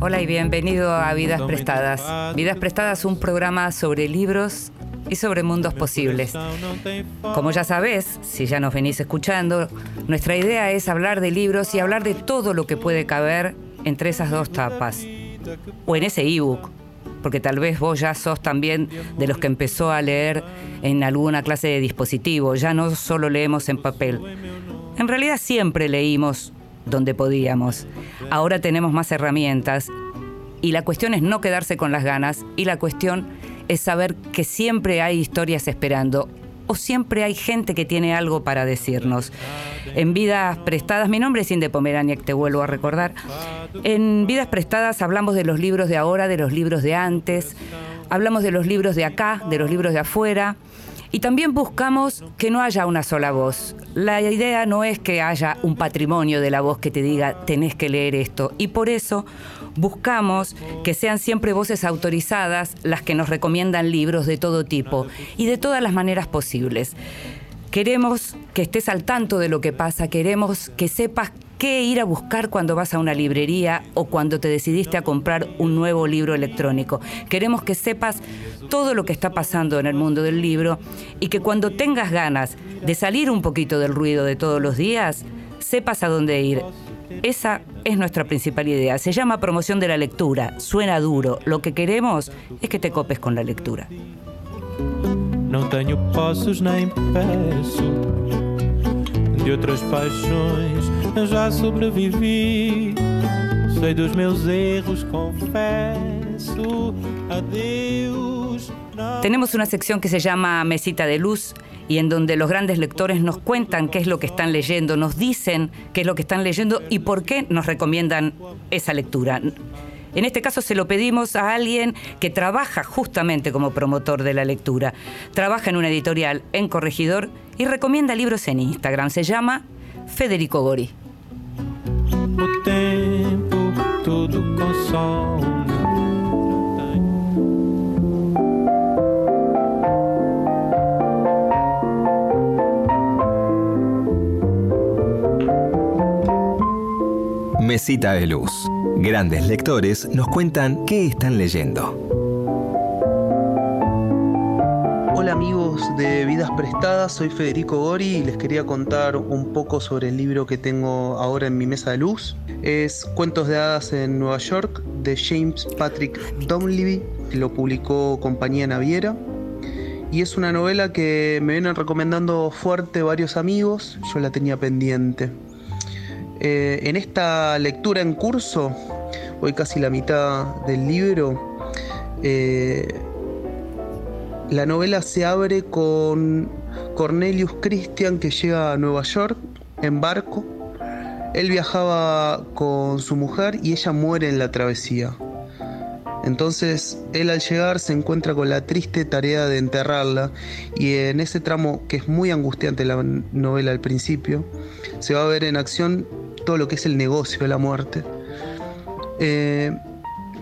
Hola y bienvenido a Vidas Prestadas. Vidas Prestadas, un programa sobre libros y sobre mundos posibles. Como ya sabes, si ya nos venís escuchando, nuestra idea es hablar de libros y hablar de todo lo que puede caber entre esas dos tapas. O en ese ebook, porque tal vez vos ya sos también de los que empezó a leer en alguna clase de dispositivo, ya no solo leemos en papel. En realidad siempre leímos donde podíamos. Ahora tenemos más herramientas y la cuestión es no quedarse con las ganas y la cuestión es saber que siempre hay historias esperando o siempre hay gente que tiene algo para decirnos. En Vidas Prestadas, mi nombre es Inde Pomeraniec, te vuelvo a recordar. En Vidas Prestadas hablamos de los libros de ahora, de los libros de antes, hablamos de los libros de acá, de los libros de afuera. Y también buscamos que no haya una sola voz. La idea no es que haya un patrimonio de la voz que te diga tenés que leer esto. Y por eso buscamos que sean siempre voces autorizadas las que nos recomiendan libros de todo tipo y de todas las maneras posibles. Queremos que estés al tanto de lo que pasa, queremos que sepas qué ir a buscar cuando vas a una librería o cuando te decidiste a comprar un nuevo libro electrónico. Queremos que sepas todo lo que está pasando en el mundo del libro y que cuando tengas ganas de salir un poquito del ruido de todos los días, sepas a dónde ir. Esa es nuestra principal idea. Se llama promoción de la lectura. Suena duro. Lo que queremos es que te copes con la lectura. Posses nem peço De paixões já sobrevivi Sei dos meus erros, confesso Adeus Tenemos una sección que se llama Mesita de Luz y en donde los grandes lectores nos cuentan qué es lo que están leyendo, nos dicen qué es lo que están leyendo y por qué nos recomiendan esa lectura. En este caso se lo pedimos a alguien que trabaja justamente como promotor de la lectura. Trabaja en una editorial en Corregidor y recomienda libros en Instagram. Se llama Federico Gori. Tempo tudo Mesita de Luz. Grandes lectores nos cuentan qué están leyendo. De Vidas Prestadas, soy Federico Gori y les quería contar un poco sobre el libro que tengo ahora en mi mesa de luz. Es Cuentos de Hadas en Nueva York de James Patrick Donlevy, lo publicó Compañía Naviera. Y es una novela que me vienen recomendando fuerte varios amigos, yo la tenía pendiente. Eh, en esta lectura en curso, voy casi la mitad del libro, eh, la novela se abre con Cornelius Christian que llega a Nueva York en barco. Él viajaba con su mujer y ella muere en la travesía. Entonces él al llegar se encuentra con la triste tarea de enterrarla y en ese tramo que es muy angustiante la novela al principio, se va a ver en acción todo lo que es el negocio de la muerte. Eh,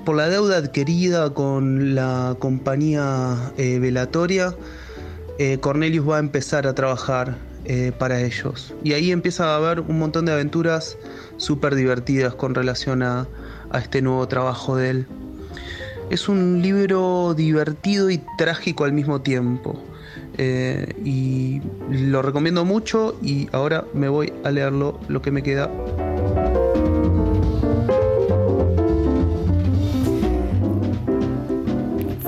por la deuda adquirida con la compañía eh, velatoria, eh, Cornelius va a empezar a trabajar eh, para ellos. Y ahí empieza a haber un montón de aventuras súper divertidas con relación a, a este nuevo trabajo de él. Es un libro divertido y trágico al mismo tiempo. Y lo recomiendo mucho y ahora me voy a leerlo lo que me queda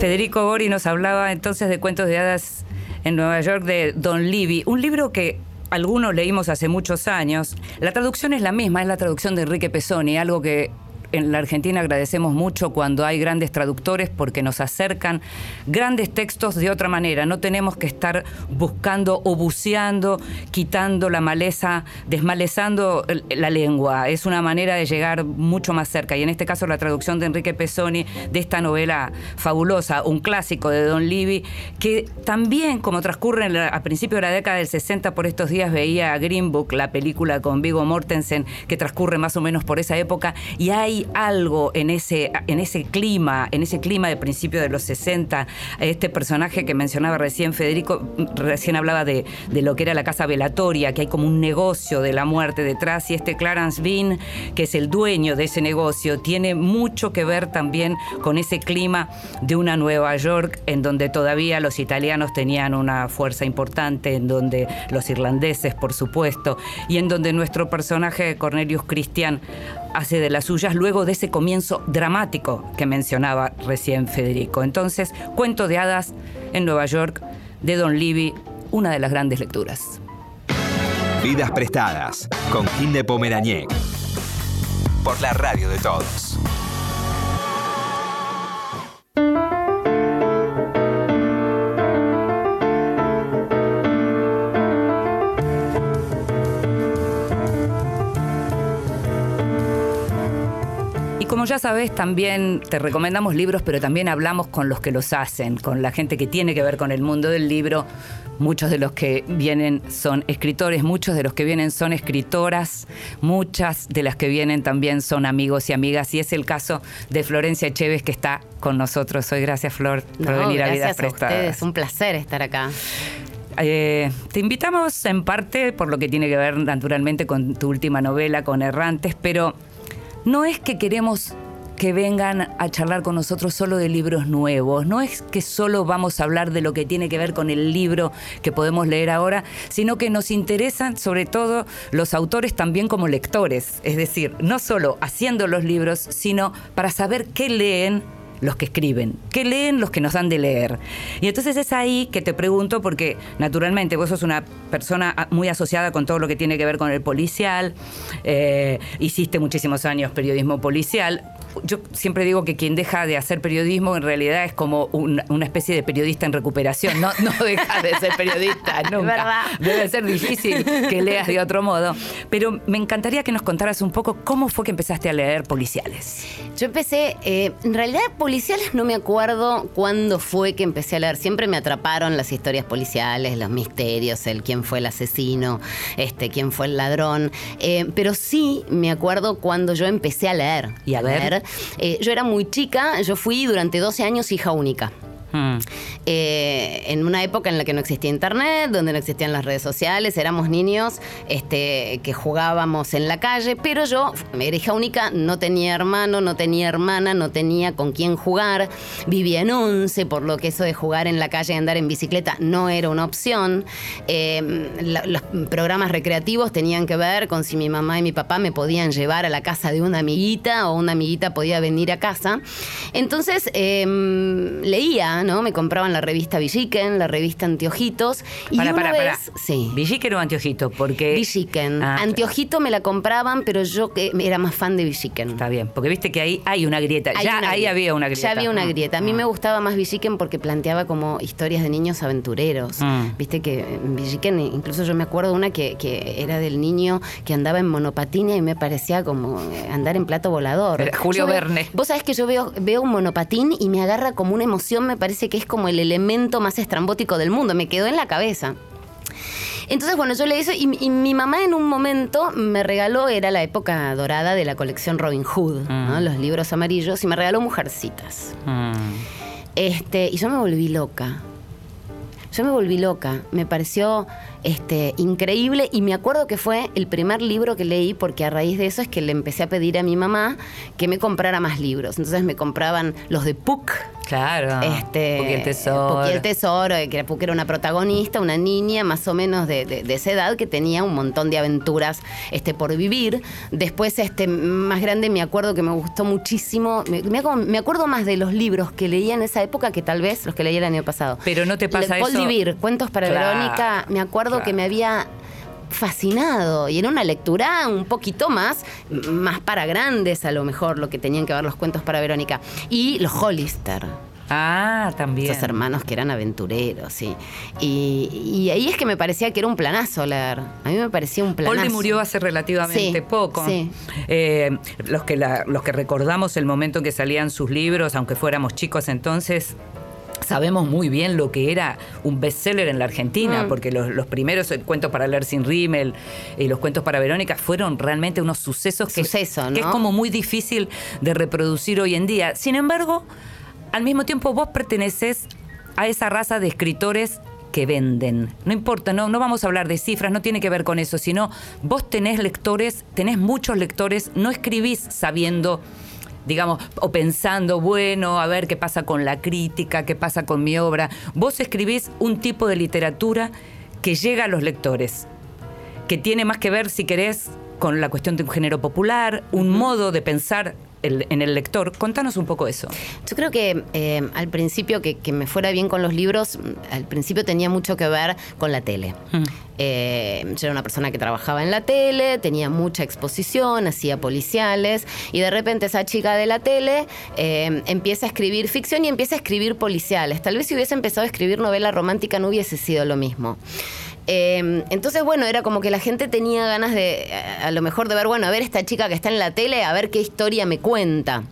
Federico Gori nos hablaba entonces de cuentos de hadas en Nueva York de Don Levy, un libro que algunos leímos hace muchos años. La traducción es la misma, es la traducción de Enrique Pesoni, algo que en la Argentina agradecemos mucho cuando hay grandes traductores porque nos acercan grandes textos de otra manera. No tenemos que estar buscando o buceando, quitando la maleza, desmalezando la lengua. Es una manera de llegar mucho más cerca. Y en este caso la traducción de Enrique Pesoni de esta novela fabulosa, un clásico de Don Levy, que también, como transcurre a principios de la década del 60, por estos días veía Green Book, la película con Vigo Mortensen, que transcurre más o menos por esa época, y hay algo en ese, en ese clima, en ese clima de principio de los 60. Este personaje que mencionaba recién Federico, recién hablaba de, de lo que era la casa velatoria, que hay como un negocio de la muerte detrás, y este Clarence Bean, que es el dueño de ese negocio, tiene mucho que ver también con ese clima de una Nueva York en donde todavía los italianos tenían una fuerza importante, en donde los irlandeses, por supuesto, y en donde nuestro personaje Cornelius Christian hace de las suyas luego de ese comienzo dramático que mencionaba recién Federico. Entonces, Cuento de Hadas en Nueva York de Don Livy, una de las grandes lecturas. Vidas prestadas con Kim de Pomeraniec. Por la radio de todos. Como ya sabes, también te recomendamos libros, pero también hablamos con los que los hacen, con la gente que tiene que ver con el mundo del libro. Muchos de los que vienen son escritores, muchos de los que vienen son escritoras, muchas de las que vienen también son amigos y amigas. Y es el caso de Florencia Echeves que está con nosotros hoy. Gracias, Flor, por No, venir a Vidas Prestadas. ustedes, un placer estar acá. Eh, te invitamos en parte por lo que tiene que ver naturalmente con tu última novela, con Errantes, pero no es que queremos que vengan a charlar con nosotros solo de libros nuevos, no es que solo vamos a hablar de lo que tiene que ver con el libro que podemos leer ahora, sino que nos interesan sobre todo los autores también como lectores, es decir, no solo haciendo los libros, sino para saber qué leen los que escriben, qué leen los que nos dan de leer. Y entonces es ahí que te pregunto, porque naturalmente vos sos una persona muy asociada con todo lo que tiene que ver con el policial, eh, hiciste muchísimos años periodismo policial. Yo siempre digo que quien deja de hacer periodismo en realidad es como un- una especie de periodista en recuperación, no, no deja de ser periodista nunca. verdad. Debe ser difícil que leas de otro modo. Pero me encantaría que nos contaras un poco cómo fue que empezaste a leer policiales. Yo empecé, eh, en realidad policiales no me acuerdo cuándo fue que empecé a leer. Siempre me atraparon las historias policiales, los misterios, el quién fue el asesino, este, quién fue el ladrón. Eh, pero sí me acuerdo cuando yo empecé a leer. Y a ver. Eh, yo era muy chica, yo fui durante 12 años hija única. Hmm. Eh, en una época en la que no existía internet, donde no existían las redes sociales, éramos niños este, que jugábamos en la calle, pero yo era hija única, no tenía hermano, no tenía hermana, no tenía con quién jugar, vivía en once, por lo que eso de jugar en la calle y andar en bicicleta no era una opción. La- los programas recreativos tenían que ver con si mi mamá y mi papá me podían llevar a la casa de una amiguita o una amiguita podía venir a casa. Entonces eh, leía, ¿no? Me compraban la revista Villiquen, la revista Anteojitos. Y Para, una para, para. vez, sí. ¿Villiquen o Anteojito? Porque. Villiquen. Ah, Anteojito me la compraban, pero yo que era más fan de Villiquen. Está bien, porque viste que ahí hay una grieta. Hay ya una ahí grieta. había una grieta. Ya había una Mm. grieta. A mí Mm. me gustaba más Villiquen porque planteaba como historias de niños aventureros. Mm. Viste que en Villiquen, incluso yo me acuerdo una que, que era del niño que andaba en monopatina y me parecía como eh, andar en plato volador. Era Julio Yo veo- Verne. Vos sabés que yo veo, veo un monopatín y me agarra como una emoción, me parece que es como el elemento más estrambótico del mundo. Me quedó en la cabeza. Entonces, bueno, yo le hice y, y mi mamá en un momento me regaló, era la época dorada de la colección Robin Hood, ¿no? Mm. los libros amarillos, y me regaló Mujercitas. Mm. Este, y yo me volví loca. Yo me volví loca. Me pareció este, increíble y me acuerdo que fue el primer libro que leí porque a raíz de eso es que le empecé a pedir a mi mamá que me comprara más libros. Entonces me compraban los de Puck. Claro. Este, Porque el tesoro. Puck y el tesoro, que era, Puck era una protagonista, una niña más o menos de, de- de esa edad que tenía un montón de aventuras este, por vivir. Después, este, más grande, me acuerdo que me gustó muchísimo. Me, me acuerdo- más de los libros que leía en esa época que tal vez los que leí el año pasado. Pero no te pasa Le- Paul eso- Vivir, Cuentos para Claro, Verónica, me acuerdo claro. que me había fascinado y era una lectura un poquito más más para grandes a lo mejor lo que tenían que ver los cuentos para Verónica y los Hollister Ah, también. esos hermanos que eran aventureros, sí. Y, y ahí es que me parecía que era un planazo leer. A mí me parecía un planazo. Poldi murió hace relativamente Sí, poco. sí. Eh, los, que la- los que recordamos el momento en que salían sus libros, aunque fuéramos chicos entonces, sabemos muy bien lo que era un bestseller en la Argentina, Mm. porque los, los primeros cuentos para leer sin rímel y los cuentos para Verónica fueron realmente unos sucesos que, Suceso, que es como muy difícil de reproducir hoy en día. Sin embargo, al mismo tiempo vos perteneces a esa raza de escritores que venden. No importa, no, no vamos a hablar de cifras, no tiene que ver con eso, sino vos tenés lectores, tenés muchos lectores, no escribís sabiendo digamos, o pensando, bueno, a ver qué pasa con la crítica, qué pasa con mi obra. Vos escribís un tipo de literatura que llega a los lectores, que tiene más que ver, si querés, con la cuestión de un género popular, un modo de pensar el- en el lector. Contanos un poco eso. Yo creo que eh, al principio que, que me fuera bien con los libros, mm, al principio tenía mucho que ver con la tele. Eh, yo era una persona que trabajaba en la tele, tenía mucha exposición, hacía policiales y de repente esa chica de la tele eh, empieza a escribir ficción y empieza a escribir policiales. Tal vez si hubiese empezado a escribir novela romántica no hubiese sido lo mismo. Eh, entonces, bueno, era como que la gente tenía ganas de, eh, a lo mejor de ver, bueno, a ver esta chica que está en la tele, a ver qué historia me cuenta.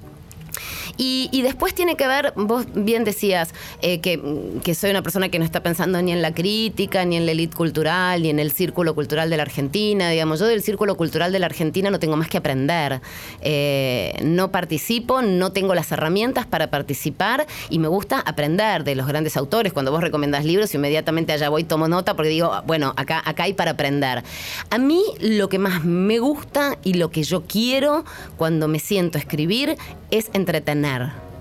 Y, después tiene que ver, vos bien decías eh, que, que soy una persona que no está pensando ni en la crítica, ni en la elite cultural, ni en el círculo cultural de la Argentina. Digamos, yo del círculo cultural de la Argentina no tengo más que aprender. Eh, no participo, no tengo las herramientas para participar y me gusta aprender de los grandes autores. Cuando vos recomendás libros, inmediatamente allá voy, tomo nota porque digo, bueno, acá, acá hay para aprender. A mí lo que más me gusta y lo que yo quiero cuando me siento a escribir es entretener. pendengar.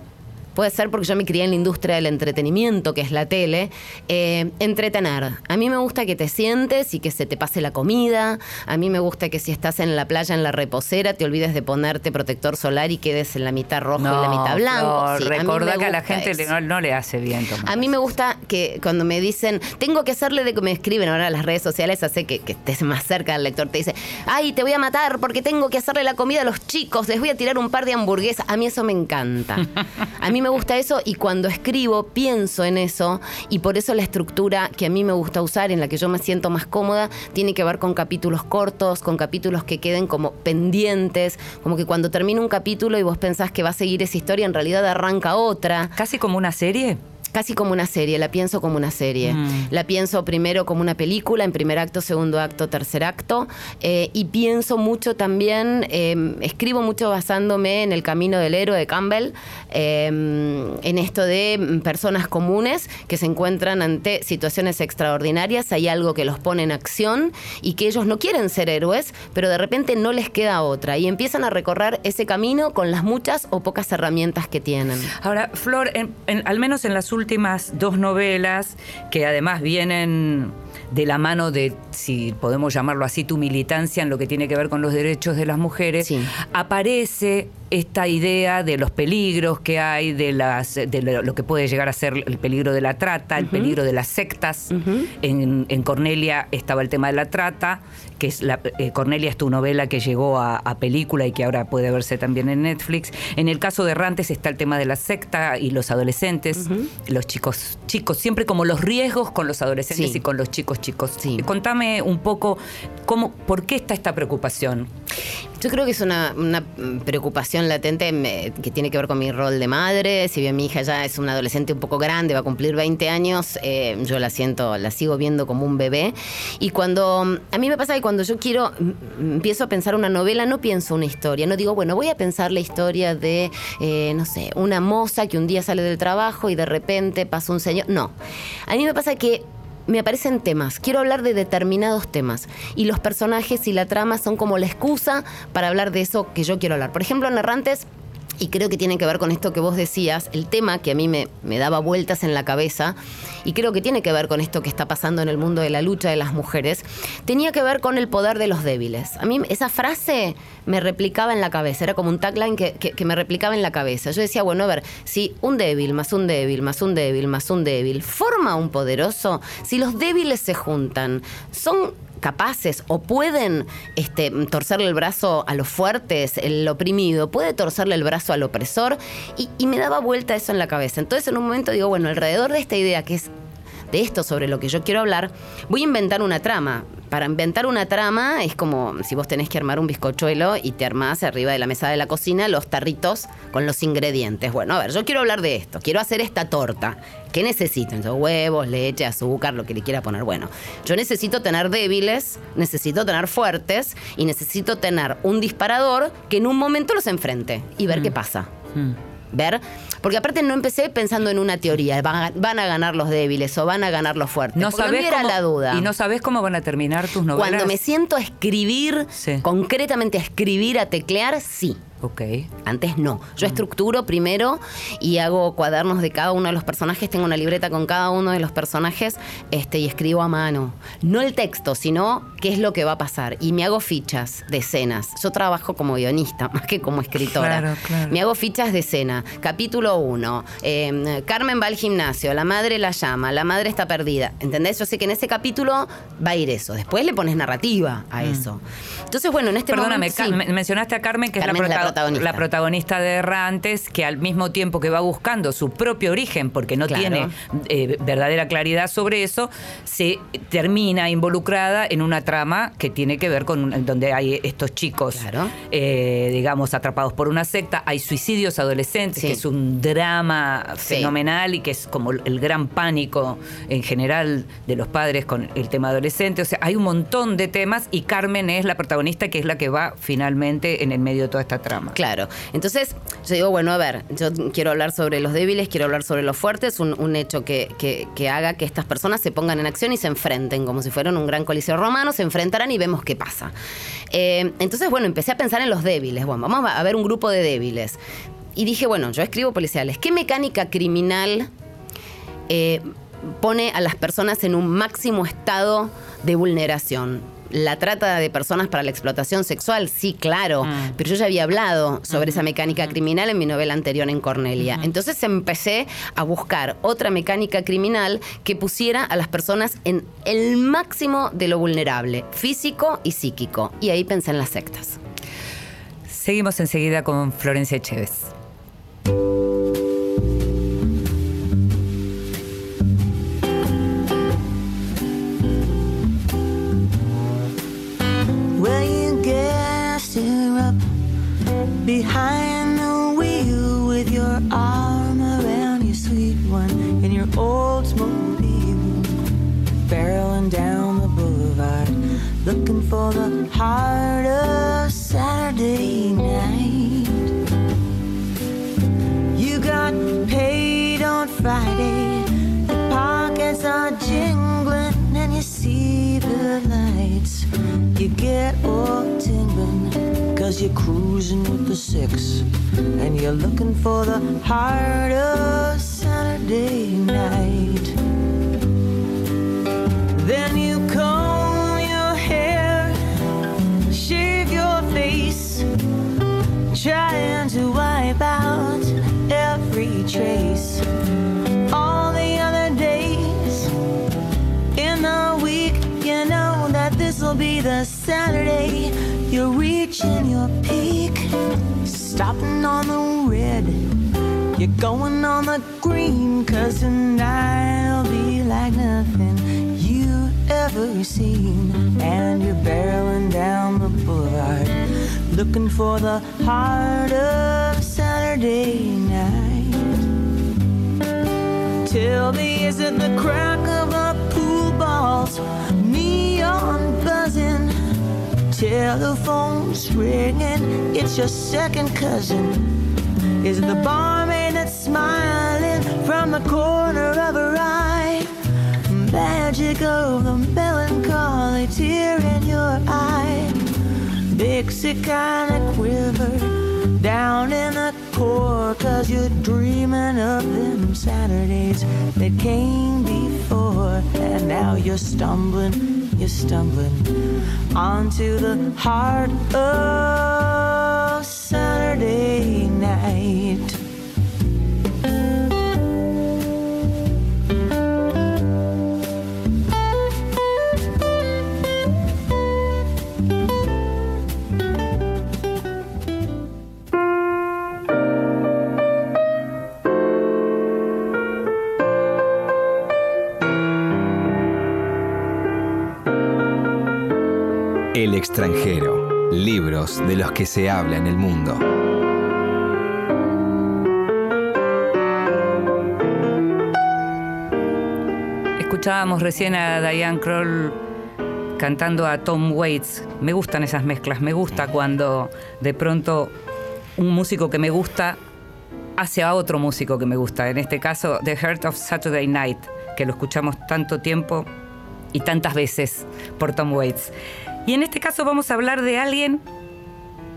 Puede ser porque yo me crié en la industria del entretenimiento, que es la tele. Eh, entretener. A mí me gusta que te sientes y que se te pase la comida. A mí me gusta que si estás en la playa, en la reposera, te olvides de ponerte protector solar y quedes en la mitad rojo y la mitad blanco. Flor, Sí, a recordá que a la gente le- no, no le hace bien A mí me gusta que cuando me dicen, tengo que hacerle de que me escriben ahora las redes sociales, hace que, que estés más cerca del lector. Te dice, ay, te voy a matar porque tengo que hacerle la comida a los chicos, les voy a tirar un par de hamburguesas. A mí eso me encanta. A mí me gusta eso y cuando escribo pienso en eso y por eso la estructura que a mí me gusta usar, en la que yo me siento más cómoda, tiene que ver con capítulos cortos, con capítulos que queden como pendientes, como que cuando termina un capítulo y vos pensás que va a seguir esa historia, en realidad arranca otra. Casi como una serie. Casi como una serie, la pienso como una serie. Mm. La pienso primero como una película, en primer acto, segundo acto, tercer acto. eh, y pienso mucho también, eh, escribo mucho basándome en el camino del héroe de Campbell, eh, en esto de mm, personas comunes que se encuentran ante situaciones extraordinarias, hay algo que los pone en acción y que ellos no quieren ser héroes, pero de repente no les queda otra. Y empiezan a recorrer ese camino con las muchas o pocas herramientas que tienen. Ahora, Flor, en- en- al menos en las últimas dos novelas, que además vienen de la mano de, si podemos llamarlo así, tu militancia en lo que tiene que ver con los derechos de las mujeres, Sí. aparece esta idea de los peligros que hay, de, las, de lo que puede llegar a ser el peligro de la trata, el peligro de las sectas. en, en Cornelia estaba el tema de la trata, que es la, eh, Cornelia es tu novela que llegó a, a película y que ahora puede verse también en Netflix. En el caso de Errantes está el tema de la secta y los adolescentes, los chicos, chicos, siempre como los riesgos con los adolescentes Sí. y con los chicos chicos. Sí. Contame un poco cómo, por qué está esta preocupación. Yo creo que es una, una, preocupación latente que tiene que ver con mi rol de madre. Si bien mi hija ya es una adolescente un poco grande, va a cumplir 20 años, eh, yo la siento, la sigo viendo como un bebé. Y cuando a mí me pasa que cuando yo quiero empiezo a pensar una novela, no pienso una historia, no digo, bueno, voy a pensar la historia de, eh, no sé, una moza que un día sale del trabajo y de repente pasa un señor. No, a mí me pasa que me aparecen temas, quiero hablar de determinados temas y los personajes y la trama son como la excusa para hablar de eso que yo quiero hablar. Por ejemplo, en Errantes, y creo que tiene que ver con esto que vos decías, el tema que a mí me, me daba vueltas en la cabeza, y creo que tiene que ver con esto que está pasando en el mundo de la lucha de las mujeres, tenía que ver con el poder de los débiles. A mí esa frase me replicaba en la cabeza, era como un tagline que, que- que me replicaba en la cabeza. Yo decía, bueno, a ver, si un débil más un débil más un débil más un débil forma un poderoso, si los débiles se juntan, son capaces o pueden este, torcerle el brazo a los fuertes, el oprimido, puede torcerle el brazo al opresor, y, y me daba vuelta eso en la cabeza. Entonces en un momento digo, bueno, alrededor de esta idea que es de esto sobre lo que yo quiero hablar, voy a inventar una trama. para inventar una trama es como si vos tenés que armar un bizcochuelo y te armás arriba de la mesa de la cocina los tarritos con los ingredientes. Bueno, a ver, yo quiero hablar de esto, quiero hacer esta torta. ¿Qué necesito? Entonces, huevos, leche, azúcar, lo que le quiera poner. Bueno, yo necesito tener débiles, necesito tener fuertes y necesito tener un disparador que en un momento los enfrente y ver Mm. qué pasa. Ver, porque aparte no empecé pensando en una teoría, van a, van a ganar los débiles o van a ganar los fuertes. No porque a mí sabés era cómo, la duda. Y no sabés cómo van a terminar tus novelas. Cuando me siento a escribir, Sí. concretamente a escribir, a teclear, sí. Ok. Antes no. Yo estructuro primero y hago cuadernos de cada uno de los personajes. Tengo una libreta con cada uno de los personajes este, y escribo a mano. No el texto, sino qué es lo que va a pasar. Y me hago fichas de escenas. Yo trabajo como guionista más que como escritora. Claro, claro. Me hago fichas de escena. Capítulo 1. Carmen va al gimnasio. La madre la llama. La madre está perdida. ¿Entendés? Yo sé que en ese capítulo va a ir eso. Después le pones narrativa a eso. Entonces, bueno, en este Mm. Perdóname, momento. Ca- sí. me- mencionaste a Carmen, que Carmen es la, es la prota- protagonista. la protagonista de Errantes, que al mismo tiempo que va buscando su propio origen, porque no Claro. tiene eh, verdadera claridad sobre eso, se termina involucrada en una trama que tiene que ver con donde hay estos chicos, Claro. eh, digamos, atrapados por una secta. Hay suicidios adolescentes, Sí. que es un drama Sí. fenomenal y que es como el gran pánico en general de los padres con el tema adolescente. O sea, hay un montón de temas y Carmen es la protagonista que es la que va finalmente en el medio de toda esta trama. Claro. Entonces, yo digo, bueno, a ver, yo quiero hablar sobre los débiles, quiero hablar sobre los fuertes, un, un hecho que, que- haga que estas personas se pongan en acción y se enfrenten, como si fueran un gran coliseo romano, se enfrentarán y vemos qué pasa. Eh, entonces, bueno, empecé a pensar en los débiles. Bueno, vamos a ver un grupo de débiles. Y dije, bueno, yo escribo policiales. ¿Qué mecánica criminal eh, pone a las personas en un máximo estado de vulneración. La trata de personas para la explotación sexual, sí, claro, pero yo ya había hablado sobre esa mecánica criminal en mi novela anterior en Cornelia. Entonces empecé a buscar otra mecánica criminal que pusiera a las personas en el máximo de lo vulnerable, físico y psíquico. Y ahí pensé en las sectas. Seguimos enseguida con Florencia Echeves. Up behind the wheel with your arm around your sweet one in your old Oldsmobile, barreling down the boulevard, looking for the heart of Saturday night. You got paid on Friday, your pockets are jingling, see the lights. You get all tingling, cause you're cruising with the six, and you're looking for the heart of Saturday night. Be the Saturday you're reaching your peak, stopping on the red. You're going on the green, cause tonight'll be like nothing you ever seen. And you're barreling down the boulevard, looking for the heart of Saturday night. Tell me, is it the crack of the pool balls, neon buzzing, telephones ringing? It's your second cousin. Is the barmaid that's smiling from the corner of her eye? Magic of the melancholy tear in your eye. Dixie kinda quiver down in the core, cause you're dreaming of them Saturdays that came before. And now you're stumbling, you're stumbling onto the heart of Saturday night. De los que se habla en el mundo. Escuchábamos recién a Diane Kroll cantando a Tom Waits. Me gustan esas mezclas, me gusta cuando de pronto un músico que me gusta hace a otro músico que me gusta. En este caso, The Heart of Saturday Night, que lo escuchamos tanto tiempo y tantas veces por Tom Waits. Y en este caso vamos a hablar de alguien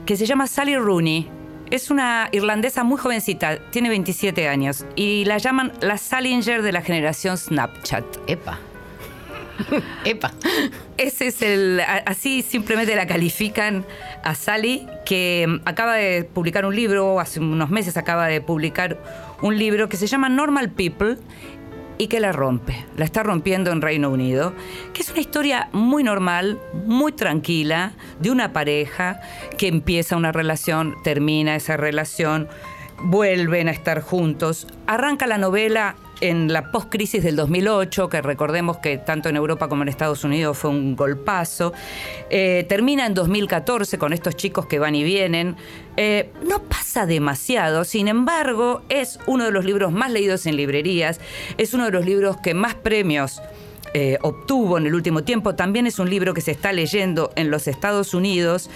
que se llama Sally Rooney. Es una irlandesa muy jovencita, tiene 27 años, y la llaman la Salinger de la generación Snapchat. Epa. Epa. Ese es el. Así simplemente la califican a Sally, que mm, acaba de publicar un libro, hace unos meses acaba de publicar un libro que se llama Normal People y que la rompe. La está rompiendo en Reino Unido. Que es una historia muy normal, muy tranquila, de una pareja que empieza una relación, termina esa relación, vuelven a estar juntos. Arranca la novela en la post-crisis del 2008, que recordemos que tanto en Europa como en Estados Unidos fue un golpazo. Eh, termina en 2014 con estos chicos que van y vienen. Eh, no pasa demasiado, sin embargo, es uno de los libros más leídos en librerías, es uno de los libros que más premios eh, obtuvo en el último tiempo. También es un libro que se está leyendo en los Estados Unidos,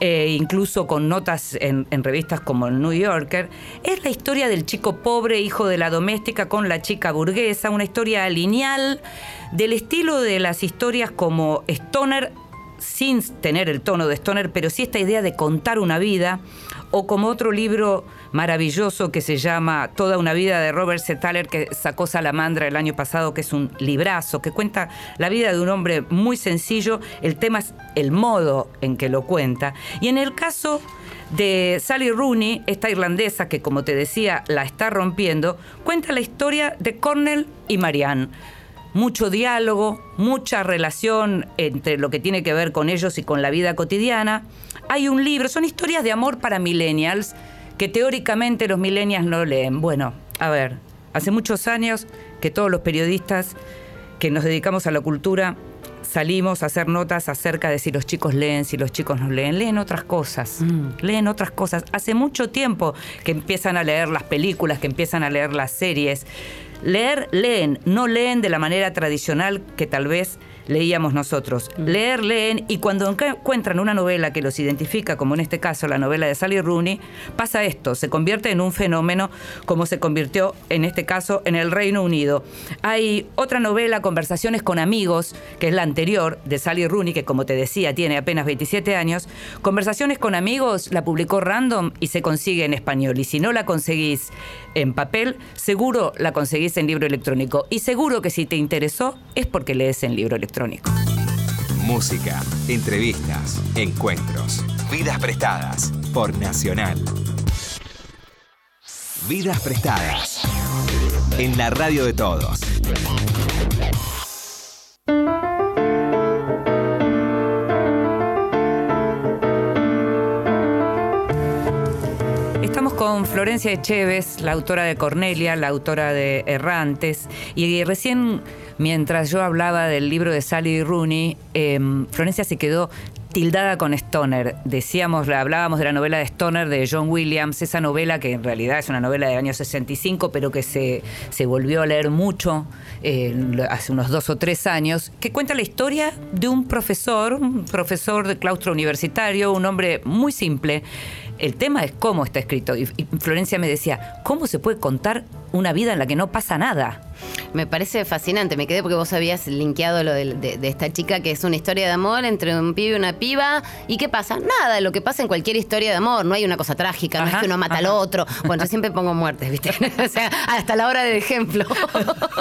eh, incluso con notas en, en revistas como el New Yorker. Es la historia del chico pobre, hijo de la doméstica, con la chica burguesa, una historia lineal del estilo de las historias como Stoner, sin tener el tono de Stoner, pero sí esta idea de contar una vida, o como otro libro maravilloso que se llama Toda una vida de Robert C. Que sacó Salamandra el año pasado, que es un librazo, que cuenta la vida de un hombre muy sencillo, el tema es el modo en que lo cuenta. Y en el caso de Sally Rooney, esta irlandesa que como te decía la está rompiendo, cuenta la historia de Cornell y Marianne mucho diálogo, mucha relación entre lo que tiene que ver con ellos y con la vida cotidiana. Hay un libro, son historias de amor para millennials que teóricamente los millennials no leen. Bueno, a ver, hace muchos años que todos los periodistas que nos dedicamos a la cultura salimos a hacer notas acerca de si los chicos leen, si los chicos no leen. Leen otras cosas, leen otras cosas. Hace mucho tiempo que empiezan a leer las películas, que empiezan a leer las series. Leer, leen, no leen de la manera tradicional que tal vez leíamos nosotros. Leer, leen y cuando encuentran una novela que los identifica, como en este caso la novela de Sally Rooney, pasa esto, se convierte en un fenómeno como se convirtió en este caso en el Reino Unido. Hay otra novela, Conversaciones con amigos, que es la anterior de Sally Rooney, que como te decía tiene apenas 27 años. Conversaciones con amigos la publicó Random y se consigue en español. Y si no la conseguís en papel, seguro la conseguís en libro electrónico. Y seguro que si te interesó es porque lees en libro electrónico. Música, entrevistas, encuentros, vidas prestadas por Nacional. Vidas prestadas en la radio de todos. Con Florencia Echeves, la autora de Cornelia, la autora de Errantes, y recién, mientras yo hablaba del libro de Sally Rooney, em, Florencia se quedó tildada con Stoner. Decíamos, hablábamos de la novela de Stoner de John Williams, esa novela que en realidad es una novela del año 65, pero que se, se volvió a leer mucho hace unos dos o tres años, que cuenta la historia de un profesor, un profesor de claustro universitario, un hombre muy simple. El tema es cómo está escrito. Y, Florencia me decía, ¿cómo se puede contar una vida en la que no pasa nada? Me parece fascinante, me quedé porque vos habías linkeado lo de, de- de esta chica que es una historia de amor entre un pibe y una piba. ¿Y qué pasa? Nada, lo que pasa en cualquier historia de amor. No hay una cosa trágica, no es que uno mata al otro. Bueno, yo siempre pongo muertes, ¿viste? o sea, hasta la hora del ejemplo.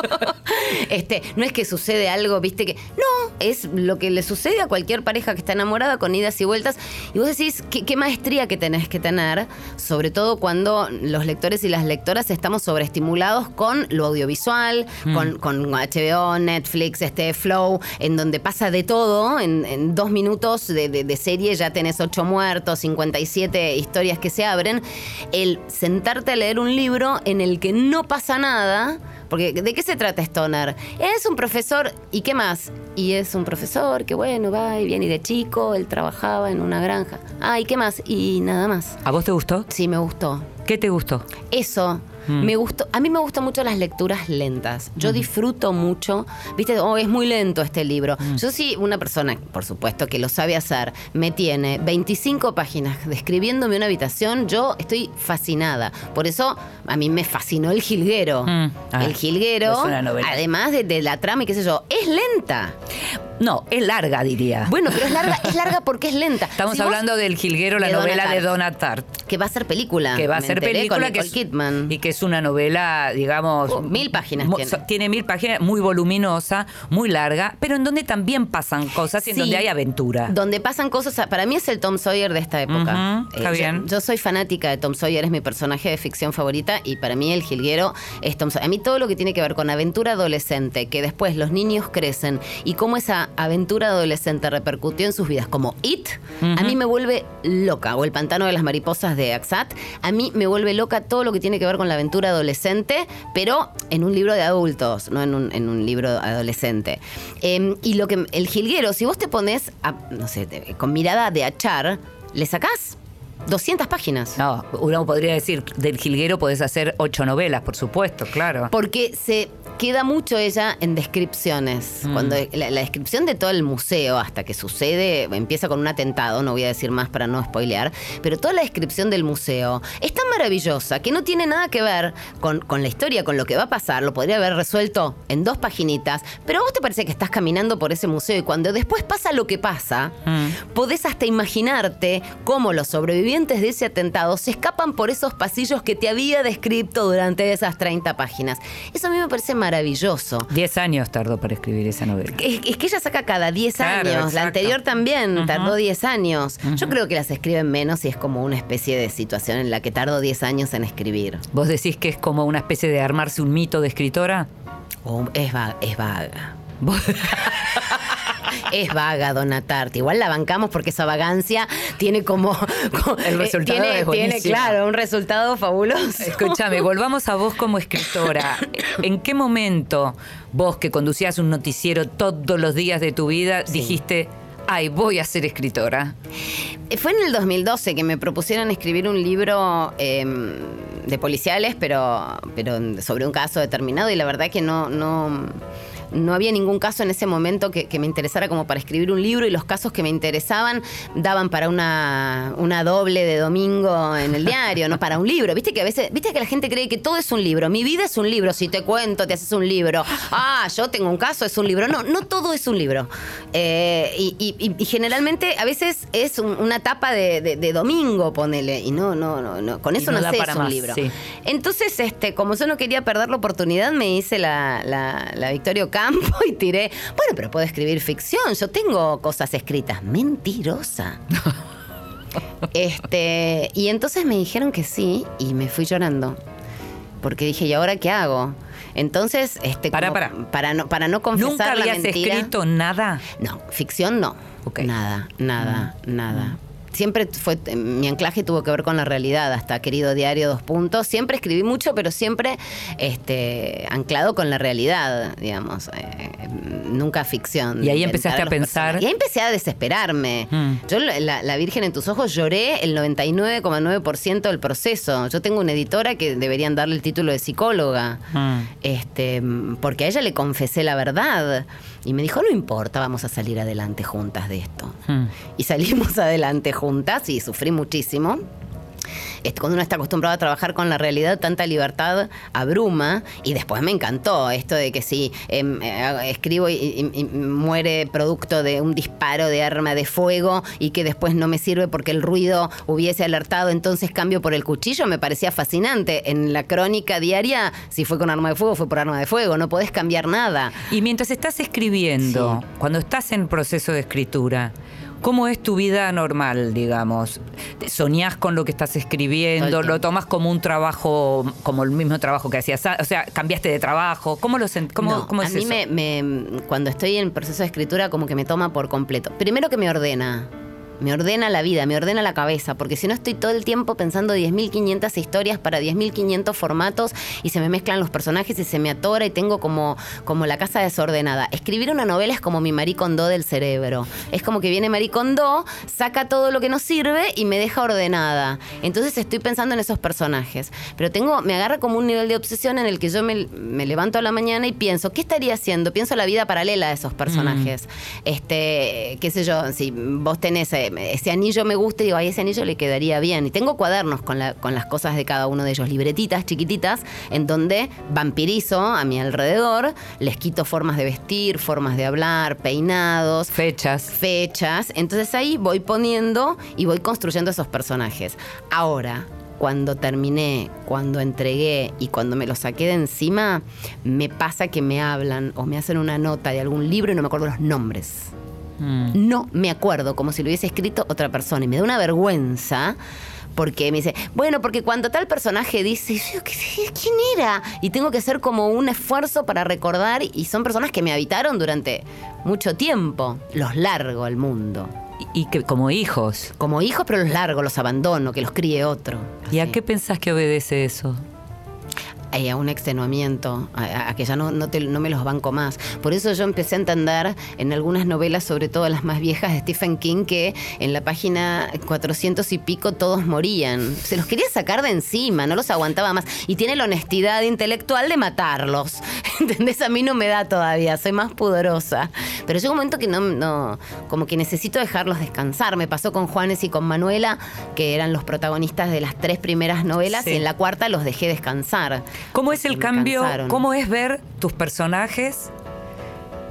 este, no es que sucede algo, ¿viste? Que no, es lo que le sucede a cualquier pareja que está enamorada con idas y vueltas. Y vos decís, ¿qué, qué maestría que tenés que tener, sobre todo cuando los lectores y las lectoras estamos sobreestimulados con lo audiovisual, con, con HBO, Netflix, este Flow, en donde pasa de todo. En, en dos minutos de, de- de serie ya tenés ocho muertos, 57 historias que se abren. El sentarte a leer un libro en el que no pasa nada Porque ¿de qué se trata Stoner? Es un profesor, ¿y qué más? Y es un profesor que bueno, va y viene y de chico, él trabajaba en una granja. Ah, ¿y qué más? Y nada más. ¿A vos te gustó? Sí, me gustó. ¿Qué te gustó? Eso. Mm. Me gustó, a mí me gustan mucho las lecturas lentas. Yo disfruto mucho, viste, oh, es muy lento este libro. Mm. Yo sí, una persona, por supuesto, que lo sabe hacer, me tiene 25 páginas describiéndome una habitación, yo estoy fascinada. Por eso a mí me fascinó el jilguero. Mm. Ah, el jilguero, además de, de la trama y qué sé yo, es lenta. No, es larga, diría. Bueno, pero es larga, es larga porque es lenta. Estamos Si hablando del Jilguero, la de novela Donna de. Donna Tartt. que va a ser película. Que va a ser película con que es, Kidman. y que es una novela, digamos. Oh, mil páginas tiene. Tiene mil páginas, muy voluminosa, muy larga, pero en donde también pasan cosas y en Sí. donde hay aventura. Donde pasan cosas, para mí es el Tom Sawyer de esta época. Ujú, está yo- bien. Yo, soy fanática de Tom Sawyer, es mi personaje de ficción favorita y para mí el jilguero es Tom Sawyer. A mí todo lo que tiene que ver con aventura adolescente, que después los niños crecen y cómo esa aventura adolescente repercutió en sus vidas, como It, a mí me vuelve loca. O El pantano de las mariposas de Axat, a mí me vuelve loca todo lo que tiene que ver con la aventura adolescente, pero en un libro de adultos, no en un, en un libro adolescente. Eh, y lo que el jilguero, si vos te pones, a- no sé, con mirada de achar, le sacás 200 páginas. No, uno podría decir, del Jilguero podés hacer ocho novelas, por supuesto, claro. Porque se queda mucho ella en descripciones. Mm. Cuando la, la descripción de todo el museo hasta que sucede, empieza con un atentado, no voy a decir más para no spoilear, pero toda la descripción del museo es tan maravillosa que no tiene nada que ver con, con la historia, con lo que va a pasar. Lo podría haber resuelto en dos paginitas, pero a vos te parece que estás caminando por ese museo y cuando después pasa lo que pasa, Mm. podés hasta imaginarte cómo los sobrevivientes de ese atentado se escapan por esos pasillos que te había descrito durante esas 30 páginas. Eso a mí me parece maravilloso. Diez años tardó para escribir esa novela. Es, es que ella saca cada 10 Claro, años. exacto. La anterior también tardó 10 años. Yo creo que las escriben menos y es como una especie de situación en la que tardó 10 años en escribir. ¿Vos decís que es como una especie de armarse un mito de escritora? O es, va- es vaga. Es vaga, Donna Tartt. Igual la bancamos porque esa vagancia tiene como. co- El eh, resultado tiene, es tiene, claro, un resultado fabuloso. Escúchame, volvamos a vos como escritora. ¿En qué momento vos que conducías un noticiero todos los días de tu vida Sí. dijiste, ay, voy a ser escritora? Eh, Fue en el 2012 que me propusieron escribir un libro eh, de policiales, pero, pero sobre un caso determinado y la verdad que no, no, no había ningún caso en ese momento que, que me interesara como para escribir un libro y los casos que me interesaban daban para una, una doble de domingo en el diario, no para un libro. Viste que a veces, viste que la gente cree que todo es un libro. Mi vida es un libro. Si te cuento, te haces un libro. Ah, yo tengo un caso, es un libro. No, no todo es un libro. Eh, y, y- y- y generalmente a veces es un- una tapa de, de- de domingo, ponele. Y no, no, no, no. Con eso no no, sé, para es un más, libro. sí. Entonces, este, como yo no quería perder la oportunidad, me hice la, la, la Victorio Campo y tiré. Bueno, pero puedo escribir ficción. Yo tengo cosas escritas. Mentirosa. Este, y entonces me dijeron que sí y me fui llorando. Porque dije, ¿y ahora qué hago? Entonces, este, Pará, como- pará. para no para no confesar ¿Nunca la mentira. escrito nada? No, ficción no. Ok. Nada, nada, nada. Siempre fue, mi anclaje tuvo que ver con la realidad, hasta querido diario, dos puntos. Siempre escribí mucho, pero siempre este, anclado con la realidad, digamos. eh, nunca ficción. Y ahí empezaste a pensar-. Y ahí empecé a desesperarme. Mm. Yo, la, la Virgen en tus ojos, lloré el 99,9% del proceso. Yo tengo una editora que deberían darle el título de psicóloga. Mm. Este, porque a ella le confesé la verdad. Y me dijo, no importa, vamos a salir adelante juntas de esto. Mm. Y salimos adelante juntas y sufrí muchísimo. Este, Cuando uno está acostumbrado a trabajar con la realidad, tanta libertad abruma. Y después me encantó esto de que si em, eh, escribo y, y- y muere producto de un disparo de arma de fuego y que después no me sirve porque el ruido hubiese alertado, entonces cambio por el cuchillo, me parecía fascinante. En la crónica diaria, si fue con arma de fuego, fue por arma de fuego. No podés cambiar nada. Y mientras estás escribiendo, Sí. cuando estás en proceso de escritura, ¿cómo es tu vida normal, digamos? ¿Soñás con lo que estás escribiendo? ¿Lo tomas como un trabajo, como el mismo trabajo que hacías? a- O sea, ¿cambiaste de trabajo? ¿Cómo lo cómo, No, cómo a es mí eso? me, me- cuando estoy en proceso de escritura como que me toma por completo. Primero que me ordena. Me ordena la vida, me ordena la cabeza, porque si no estoy todo el tiempo pensando 10.500 historias para 10.500 formatos y se me mezclan los personajes y se me atora y tengo como, como la casa desordenada. Escribir una novela es como mi maricondo del cerebro. Es como que viene maricondo, saca todo lo que no sirve y me deja ordenada. Entonces estoy pensando en esos personajes. Pero tengo, me agarra como un nivel de obsesión en el que yo me, me levanto a la mañana y pienso, ¿qué estaría haciendo? Pienso la vida paralela de esos personajes. Este, qué sé yo, si vos tenés eh, ese anillo me gusta y digo, ay, ese anillo le quedaría bien. Y tengo cuadernos con, la, con las cosas de cada uno de ellos, libretitas chiquititas, en donde vampirizo a mi alrededor, les quito formas de vestir, formas de hablar, peinados, Fechas. fechas. Entonces ahí voy poniendo y voy construyendo esos personajes. Ahora, cuando terminé, cuando entregué y cuando me lo saqué de encima, me pasa que me hablan o me hacen una nota de algún libro y no me acuerdo los nombres. Mm. No me acuerdo, como si lo hubiese escrito otra persona. Y me da una vergüenza. Porque me dice, bueno, porque cuando tal personaje dice, yo, ¿qué- ¿quién era? Y tengo que hacer como un esfuerzo para recordar, y son personas que me habitaron durante mucho tiempo. Los largo al mundo. Y, y que como hijos. Como hijos, pero los largo, los abandono, que los críe otro. ¿Y a qué pensás que obedece eso? Eh, a un extenuamiento, a, que ya no, no, te- no me los banco más. Por eso yo empecé a entender en algunas novelas, sobre todo las más viejas de Stephen King, que en la página 400 y pico todos morían. Se los quería sacar de encima, no los aguantaba más. Y tiene la honestidad intelectual de matarlos. ¿Entendés? A mí no me da todavía, soy más pudorosa. Pero llega un momento que no, no, como que necesito dejarlos descansar. Me pasó con Juanes y con Manuela, que eran los protagonistas de las tres primeras novelas, Sí. y en la cuarta los dejé descansar. ¿Cómo es el cambio? cansaron. ¿Cómo es ver tus personajes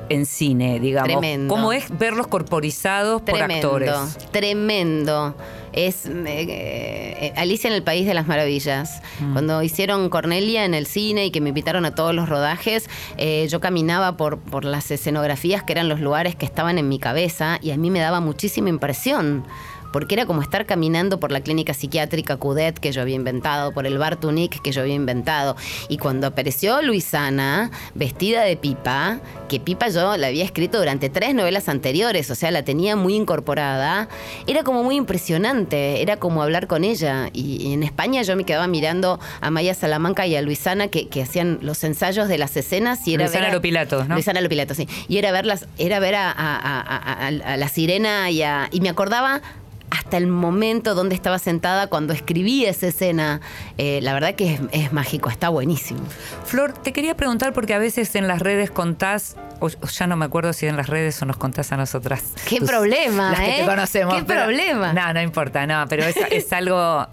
en cine, digamos? Tremendo. ¿Cómo es verlos corporizados por actores? tremendo. Es eh, eh, Alicia en el País de las Maravillas. Cuando hicieron Cornelia en el cine y que me invitaron a todos los rodajes, eh, yo caminaba por, por las escenografías que eran los lugares que estaban en mi cabeza y a mí me daba muchísima impresión. Porque era como estar caminando por la clínica psiquiátrica Cudet que yo había inventado, por el bar Tunic que yo había inventado. Y cuando apareció Luisana, vestida de pipa, que pipa yo la había escrito durante tres novelas anteriores, o sea, la tenía muy incorporada, era como muy impresionante, era como hablar con ella. Y, y en España yo me quedaba mirando a Maya Salamanca y a Luisana que, que hacían los ensayos de las escenas y era Luisana ver a- Lopilato, ¿no? Luisana Lopilato, sí. Y era verlas, era ver a, a- a- a- a- a la sirena y, a- y me acordaba hasta el momento donde estaba sentada cuando escribí esa escena. Eh, la verdad que es, es mágico, está buenísimo. Flor, te quería preguntar porque a veces en las redes contás, o o ya no me acuerdo si en las redes o nos contás a nosotras. Qué problema, las que ¿eh? te conocemos. Qué pero- problema. No, no importa, no, pero es, es algo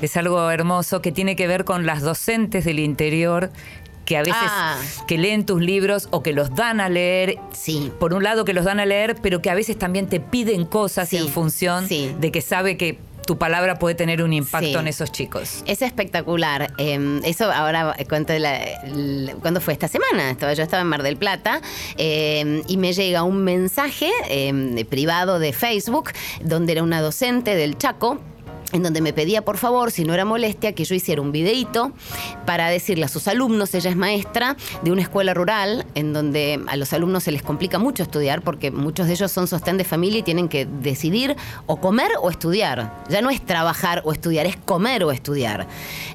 es algo hermoso que tiene que ver con las docentes del interior que a veces Ah. que leen tus libros o que los dan a leer. Sí. Por un lado que los dan a leer, pero que a veces también te piden cosas Sí, en función sí. de que sabe que tu palabra puede tener un impacto Sí. en esos chicos. Es espectacular. Eh, eso ahora cuento la, la- ¿Cuándo fue esta semana? Estaba, yo estaba en Mar del Plata eh, y me llega un mensaje eh, privado de Facebook donde era una docente del Chaco en donde me pedía por favor, si no era molestia, que yo hiciera un videíto para decirle a sus alumnos, ella es maestra de una escuela rural, en donde a los alumnos se les complica mucho estudiar, porque muchos de ellos son sostén de familia y tienen que decidir o comer o estudiar. Ya no es trabajar o estudiar, es comer o estudiar.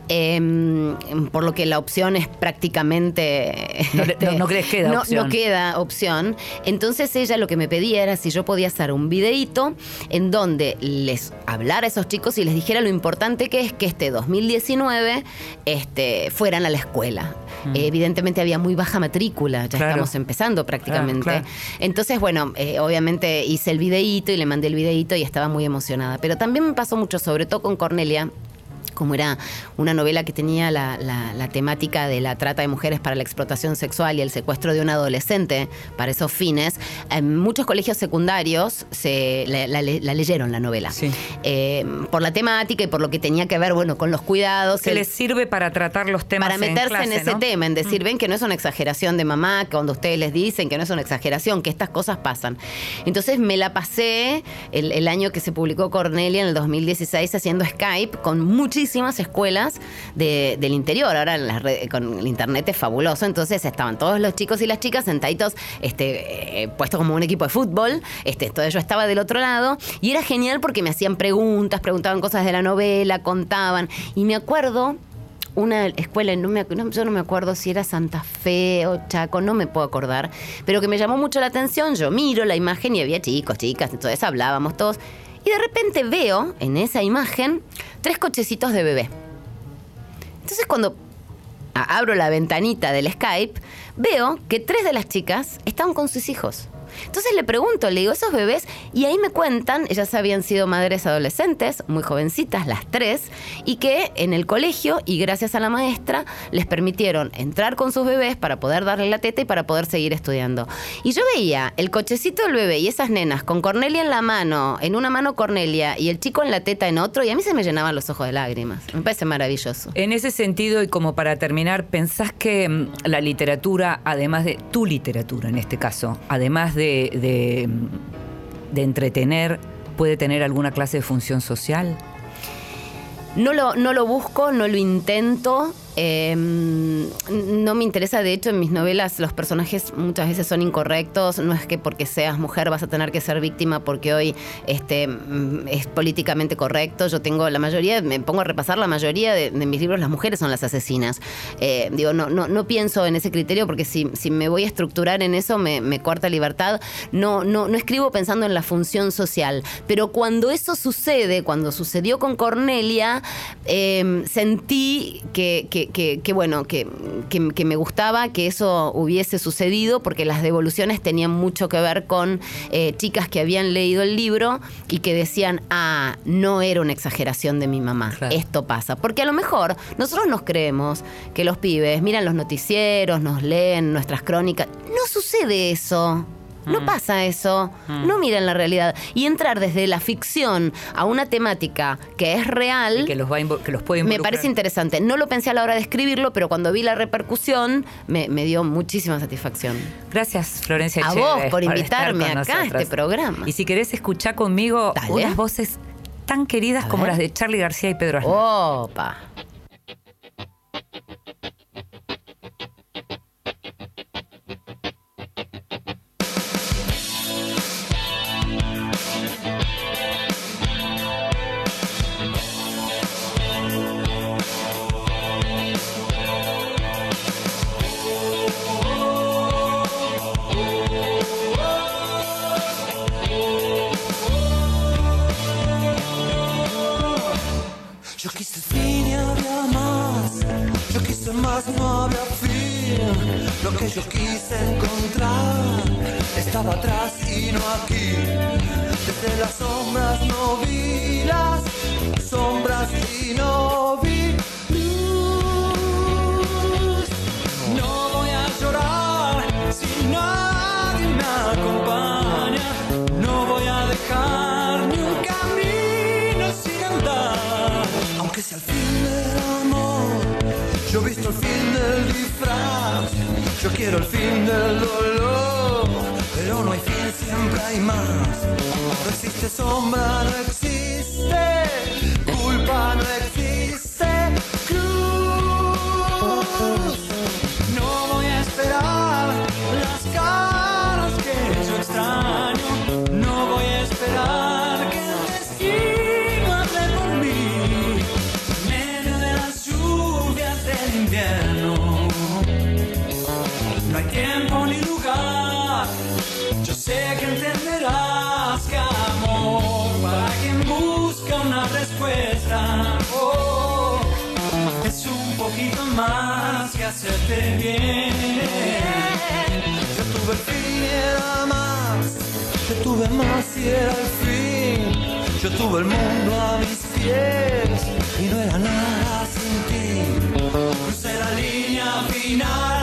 Em, por lo que la opción es prácticamente... No le- no- no crees que queda no- opción. no queda opción. Entonces ella lo que me pedía era si yo podía hacer un videíto en donde les hablara a esos chicos y les dijera lo importante que es que este 2019 este, fueran a la escuela. Eh, evidentemente había muy baja matrícula, ya Mm. Claro. estamos empezando prácticamente. Claro, Entonces, bueno, eh, obviamente hice el videíto y le mandé el videíto y estaba muy emocionada. Pero también me pasó mucho, sobre todo con Cornelia, como era una novela que tenía la, la- la temática de la trata de mujeres para la explotación sexual y el secuestro de un adolescente para esos fines, en muchos colegios secundarios se, la, leyeron la novela. Sí. Eh, por la temática y por lo que tenía que ver, bueno, con los cuidados. Que el- les sirve para tratar los temas para meterse en, clase, ese ¿no? tema, en decir, ven que no es una exageración de mamá, que cuando ustedes les dicen que no es una exageración, que estas cosas pasan. Entonces me la pasé el, el año que se publicó Cornelia, en el 2016, haciendo Skype con muchísimos muchísimas escuelas de- del interior. Ahora las redes- con el internet es fabuloso. Entonces estaban todos los chicos y las chicas sentaditos, este, eh, puestos como un equipo de fútbol. Este, entonces yo estaba del otro lado y era genial porque me hacían preguntas, preguntaban cosas de la novela, contaban. Y me acuerdo una escuela, no- yo no me acuerdo si era Santa Fe o Chaco, no me puedo acordar, pero que me llamó mucho la atención. Yo miro la imagen y había chicos, chicas, entonces hablábamos todos. Y de repente veo en esa imagen tres cochecitos de bebé. Entonces cuando abro la ventanita del Skype, veo que tres de las chicas estaban con sus hijos. Entonces le pregunto, le digo, esos bebés, y ahí me cuentan, ellas habían sido madres adolescentes, muy jovencitas, las tres, y que en el colegio, y gracias a la maestra, les permitieron entrar con sus bebés para poder darle la teta y para poder seguir estudiando. Y yo veía el cochecito del bebé y esas nenas con Cornelia en la mano, en una mano Cornelia, y el chico en la teta en otro, y a mí se me llenaban los ojos de lágrimas. Me parece maravilloso. En ese sentido, y como para terminar, ¿pensás que mm, la literatura, además de tu literatura en este caso, además de, de, de entretener, puede tener alguna clase de función social? No lo, no lo busco, no lo intento. Eh, no me interesa, de hecho, en mis novelas los personajes muchas veces son incorrectos. No es que porque seas mujer vas a tener que ser víctima porque hoy este, mm, es políticamente correcto. Yo tengo la mayoría, me pongo a repasar la mayoría de, mis libros, las mujeres son las asesinas. Eh, digo, no, no, no pienso en ese criterio porque si, si me voy a estructurar en eso me, me corta libertad. No, no, no escribo pensando en la función social. Pero cuando eso sucede, cuando sucedió con Cornelia, eh, sentí que- que- que, bueno, que, que- que me gustaba que eso hubiese sucedido porque las devoluciones tenían mucho que ver con eh, chicas que habían leído el libro y que decían, ah, no era una exageración de mi mamá, Claro. esto pasa. Porque a lo mejor nosotros nos creemos que los pibes miran los noticieros, nos leen nuestras crónicas. No sucede eso. No pasa eso, no miran la realidad. Y entrar desde la ficción a una temática que es real, Y que los, va que los puede me involucrar. parece interesante. No lo pensé a la hora de escribirlo, pero cuando vi la repercusión, me, me dio muchísima satisfacción. Gracias, Florencia A vos por invitarme acá a este programa. Y si querés escuchar conmigo Dale. unas voces tan queridas A como ver. las de Charlie García y Pedro Aznar. Opa. No había fin. Lo que yo quise encontrar estaba atrás y no aquí. Desde las sombras no vi las sombras y no vi Yo quiero el fin del dolor, pero no hay fin, siempre hay más. No existe sombra, no existe culpa, no existe Yo tuve fin y era más. Yo tuve más y era el fin. Yo tuve el mundo a mis pies y no era nada sin ti. Crucé la línea final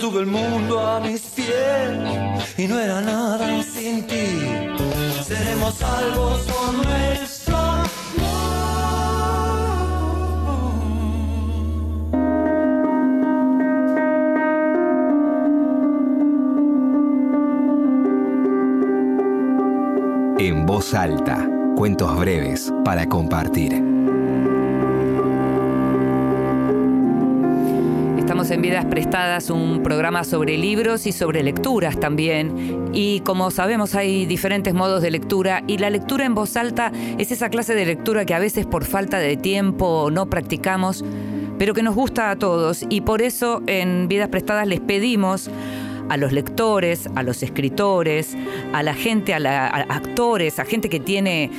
tuve el mundo a mis pies y no era nada sin ti. Seremos salvos con nuestro En voz alta, cuentos breves para compartir. En Vidas Prestadas, un programa sobre libros y sobre lecturas también. Y como sabemos hay diferentes modos de lectura y la lectura en voz alta es esa clase de lectura que a veces por falta de tiempo no practicamos, pero que nos gusta a todos. Y por eso en Vidas Prestadas les pedimos a los lectores, a los escritores, a la gente, a, la- a actores, a gente que tiene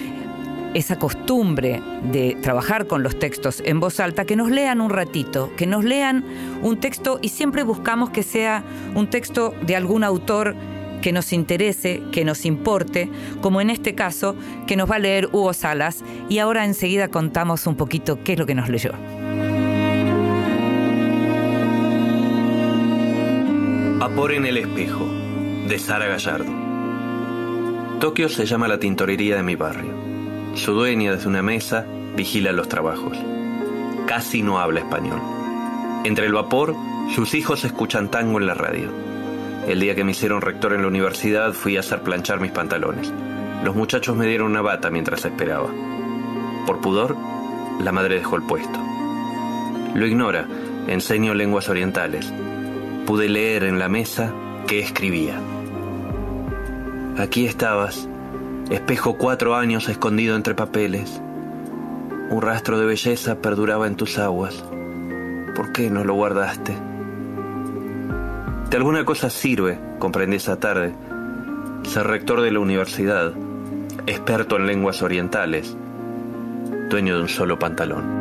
esa costumbre de trabajar con los textos en voz alta, que nos lean un ratito, que nos lean un texto y siempre buscamos que sea un texto de algún autor que nos interese, que nos importe, como en este caso, que nos va a leer Hugo Salas. Y ahora enseguida contamos un poquito qué es lo que nos leyó. Vapor en el espejo, de Sara Gallardo. Tokio se llama la tintorería de mi barrio. Su dueña desde una mesa vigila los trabajos. Casi no habla español. Entre el vapor, sus hijos escuchan tango en la radio. El día que me hicieron rector en la universidad fui a hacer planchar mis pantalones. Los muchachos me dieron una bata mientras esperaba. Por pudor, la madre dejó el puesto. Lo ignora, enseño lenguas orientales. Pude leer en la mesa que escribía. Aquí estabas, espejo cuatro años escondido entre papeles. Un rastro de belleza perduraba en tus aguas. ¿Por qué no lo guardaste? De alguna cosa sirve, comprendí esa tarde, ser rector de la universidad, experto en lenguas orientales, dueño de un solo pantalón.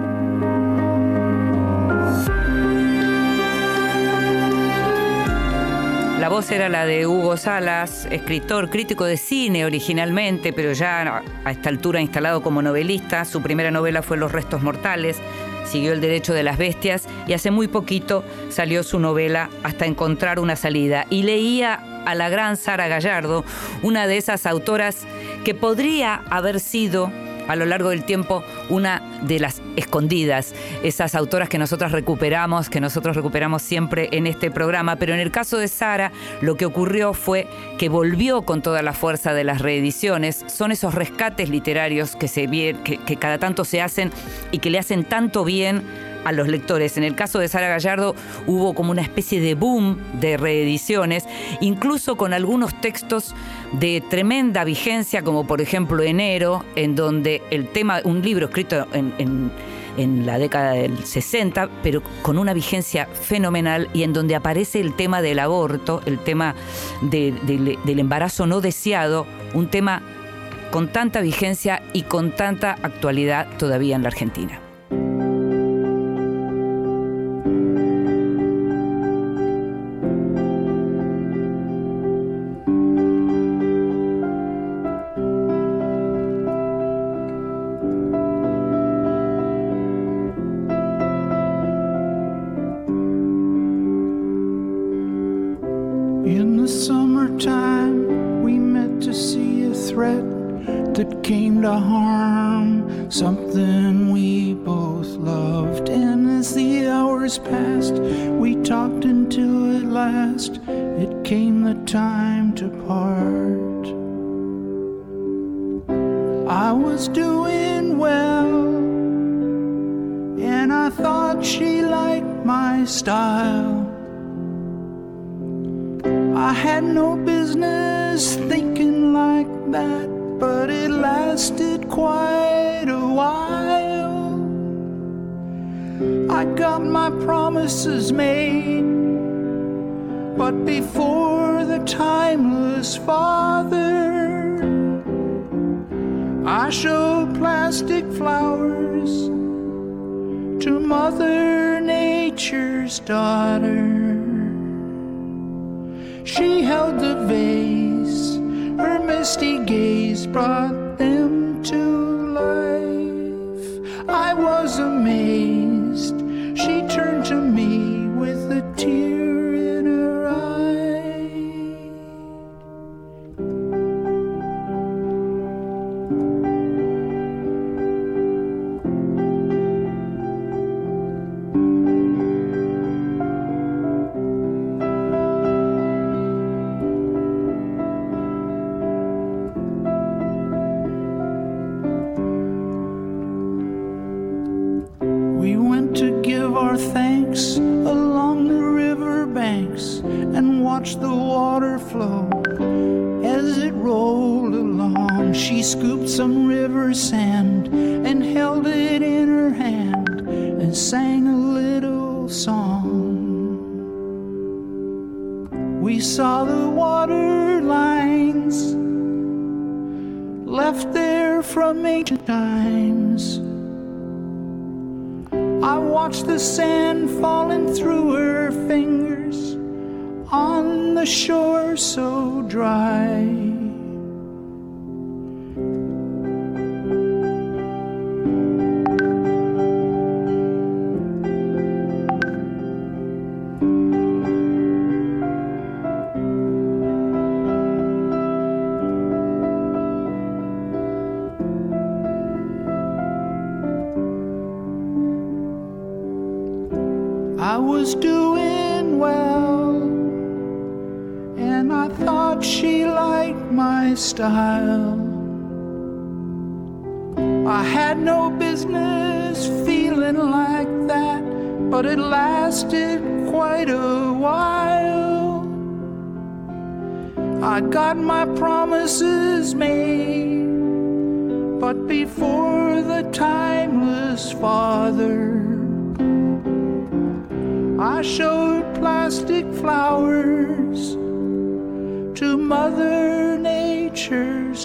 Voz era la de Hugo Salas, escritor, crítico de cine originalmente, pero ya a esta altura instalado como novelista. Su primera novela fue Los restos mortales, siguió El derecho de las bestias y hace muy poquito salió su novela Hasta encontrar una salida. Y leía a la gran Sara Gallardo, una de esas autoras que podría haber sido a lo largo del tiempo una de las escondidas, esas autoras que nosotras recuperamos, que nosotros recuperamos siempre en este programa, pero en el caso de Sara lo que ocurrió fue que volvió con toda la fuerza de las reediciones, son esos rescates literarios que, se, que, que cada tanto se hacen y que le hacen tanto bien a los lectores. En el caso de Sara Gallardo hubo como una especie de boom de reediciones, incluso con algunos textos de tremenda vigencia, como por ejemplo Enero, en donde el tema, un libro escrito en, la década del 60, pero con una vigencia fenomenal y en donde aparece el tema del aborto, el tema de- del- del embarazo no deseado, un tema con tanta vigencia y con tanta actualidad todavía en la Argentina. I was doing well, and I thought she liked my style. I had no business thinking like that, but it lasted quite a while. I got my promises made, but before the timeless father, I showed plastic flowers to Mother Nature's daughter. She held the vase, her misty gaze brought them to song. We saw the water lines left there from ancient times. I watched the sand falling through her fingers on the shore so dry.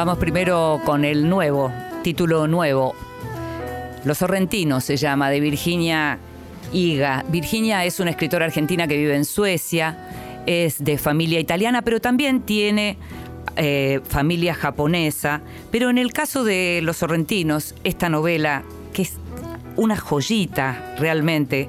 Vamos primero con el nuevo, título nuevo. Los Sorrentinos se llama, de Virginia Higa. Virginia es una escritora argentina que vive en Suecia, es de familia italiana, pero también tiene eh, familia japonesa. Pero en el caso de Los Sorrentinos, esta novela, que es una joyita realmente,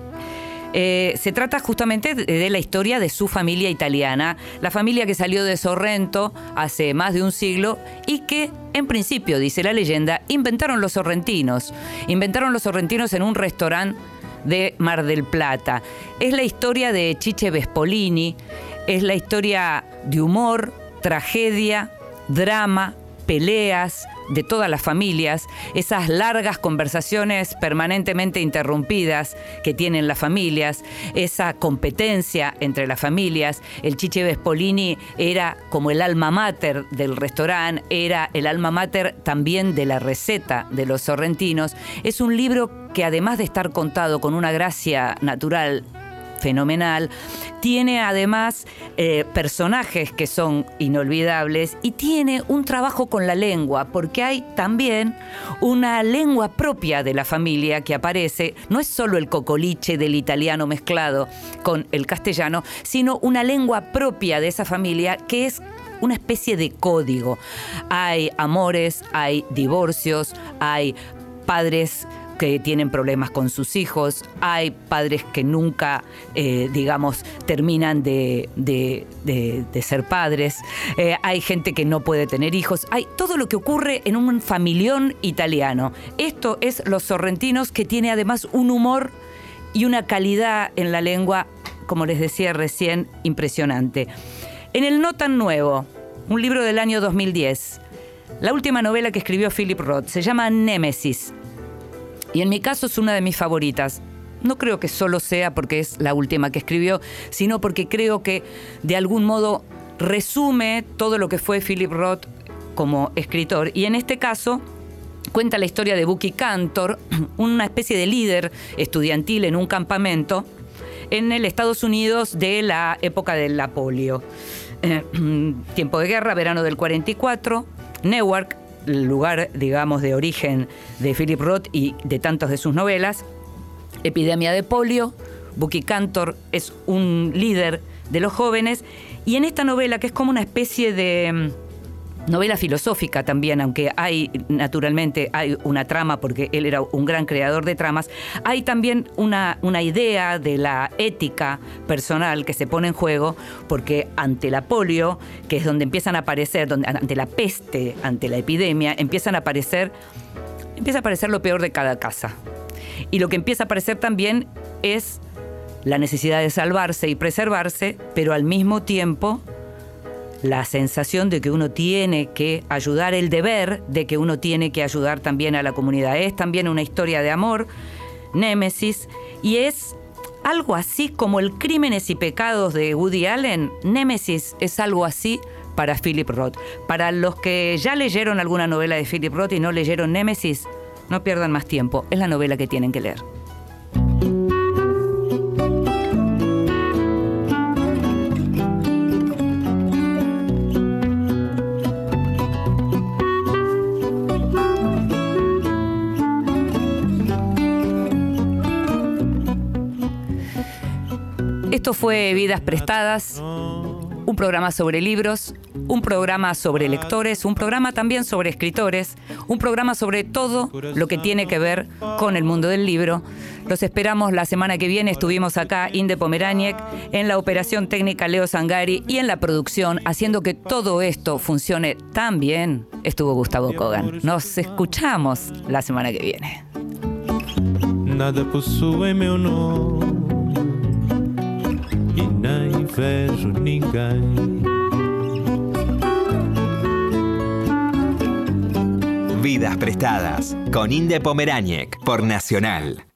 eh, se trata justamente de, de la historia de su familia italiana, la familia que salió de Sorrento hace más de un siglo y que, en principio, dice la leyenda, inventaron los sorrentinos. Inventaron los sorrentinos en un restaurante de Mar del Plata. Es la historia de Chiche Vespolini, es la historia de humor, tragedia, drama, peleas de todas las familias, esas largas conversaciones permanentemente interrumpidas que tienen las familias, esa competencia entre las familias. El Chiche Vespolini era como el alma mater del restaurante, era el alma mater también de la receta de los sorrentinos. Es un libro que además de estar contado con una gracia natural fenomenal. Tiene además eh, personajes que son inolvidables y tiene un trabajo con la lengua, porque hay también una lengua propia de la familia que aparece. No es solo el cocoliche del italiano mezclado con el castellano, sino una lengua propia de esa familia que es una especie de código. Hay amores, hay divorcios, hay padres que tienen problemas con sus hijos, hay padres que nunca, eh, digamos, terminan de, de- de- ser padres, eh, hay gente que no puede tener hijos, hay todo lo que ocurre en un familión italiano. Esto es Los Sorrentinos, que tiene además un humor y una calidad en la lengua, como les decía recién, impresionante. En el No tan nuevo, un libro del año 2010, la última novela que escribió Philip Roth se llama Némesis. Y en mi caso es una de mis favoritas. No creo que solo sea porque es la última que escribió, sino porque creo que de algún modo resume todo lo que fue Philip Roth como escritor. Y en este caso cuenta la historia de Bucky Cantor, una especie de líder estudiantil en un campamento en el Estados Unidos de la época de la polio. Eh, tiempo de guerra, verano del 44, Newark, lugar, digamos, de origen de Philip Roth y de tantas de sus novelas, epidemia de polio, Bucky Cantor es un líder de los jóvenes. Y en esta novela, que es como una especie de mm, novela filosófica también, aunque hay naturalmente hay una trama, porque él era un gran creador de tramas, hay también una, una idea de la ética personal que se pone en juego, porque ante la polio, que es donde empiezan a aparecer, donde, ante la peste, ante la epidemia, empiezan a aparecer, empieza a aparecer lo peor de cada casa. Y lo que empieza a aparecer también es la necesidad de salvarse y preservarse, pero al mismo tiempo la sensación de que uno tiene que ayudar, el deber de que uno tiene que ayudar también a la comunidad. Es también una historia de amor, Némesis, y es algo así como el Crímenes y Pecados de Woody Allen. Némesis es algo así para Philip Roth. Para los que ya leyeron alguna novela de Philip Roth y no leyeron Némesis, no pierdan más tiempo, es la novela que tienen que leer. Esto fue Vidas Prestadas, un programa sobre libros, un programa sobre lectores, un programa también sobre escritores, un programa sobre todo lo que tiene que ver con el mundo del libro. Los esperamos la semana que viene. Estuvimos acá, Inde Pomeraniec, en la operación técnica Leo Sangari y en la producción, haciendo que todo esto funcione tan bien, estuvo Gustavo Kogan. Nos escuchamos la semana que viene. Nada Vidas prestadas con Inde Pomeráñez por Nacional.